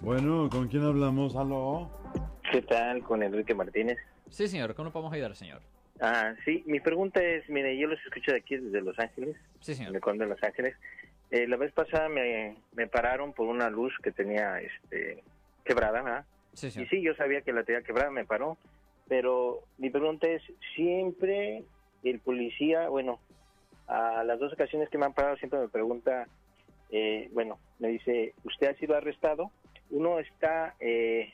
Bueno, ¿con quién hablamos? ¿Aló? ¿Qué tal con Enrique Martínez? Sí, señor. ¿Cómo podemos ayudar, señor? Ah, sí, mi pregunta es, mire, yo los escucho de aquí desde Los Ángeles. Sí, señor. De Conde de Los Ángeles. Eh, la vez pasada me, me pararon por una luz que tenía este quebrada, ¿verdad? Sí, Y señor. sí, yo sabía que la tenía quebrada, me paró. Pero mi pregunta es, siempre el policía, bueno, a las dos ocasiones que me han parado siempre me pregunta, eh, bueno, me dice, ¿usted ha sido arrestado? Uno está, eh,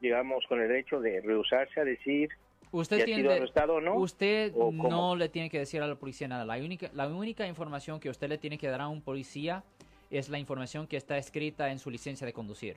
digamos, con el derecho de rehusarse a decir Usted tiene sido arrestado o no. Usted no le tiene que decir a la policía nada. La única, la única información que usted le tiene que dar a un policía es la información que está escrita en su licencia de conducir.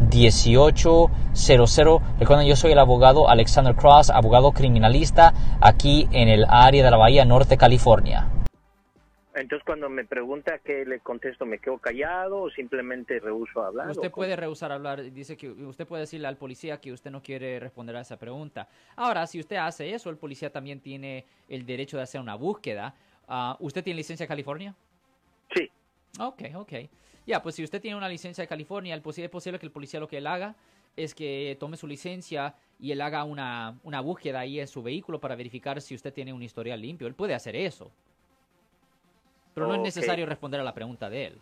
1-800-530-1800. Recuerden, yo soy el abogado Alexander Cross, abogado criminalista aquí en el área de la Bahía Norte, California. Entonces cuando me pregunta qué le contesto, ¿me quedo callado o simplemente rehuso a hablar? Usted puede rehusar hablar, dice que usted puede decirle al policía que usted no quiere responder a esa pregunta. Ahora, si usted hace eso, el policía también tiene el derecho de hacer una búsqueda. Ah, ¿Usted tiene licencia de California? Ok, ok. Ya, pues si usted tiene una licencia de California, es posible que el policía lo que él haga es que tome su licencia y él haga una, una búsqueda ahí en su vehículo para verificar si usted tiene un historial limpio. Él puede hacer eso. Pero no es necesario responder a la pregunta de él.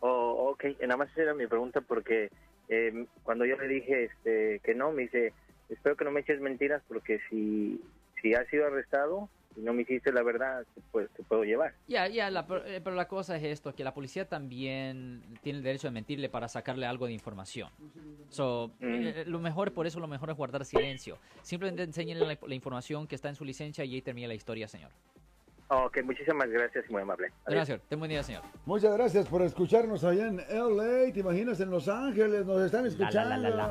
Oh, ok, nada más era mi pregunta porque eh, cuando yo le dije este, que no, me dice, espero que no me eches mentiras porque si, si has sido arrestado y no me hiciste la verdad, pues te puedo llevar. Ya, ya, la- pero pero la cosa es esto, que la policía también tiene el derecho de mentirle para sacarle algo de información. So, Mm. eh, lo mejor, por eso lo mejor es guardar silencio. Simplemente enséñenle la, la información que está en su licencia y ahí termina la historia, señor. Ok, muchísimas gracias y muy amable. Adiós. Gracias, ten buen día, señor. Muchas gracias por escucharnos allá en LA. ¿Te imaginas en Los Ángeles? Nos están La, escuchando. la, la, la.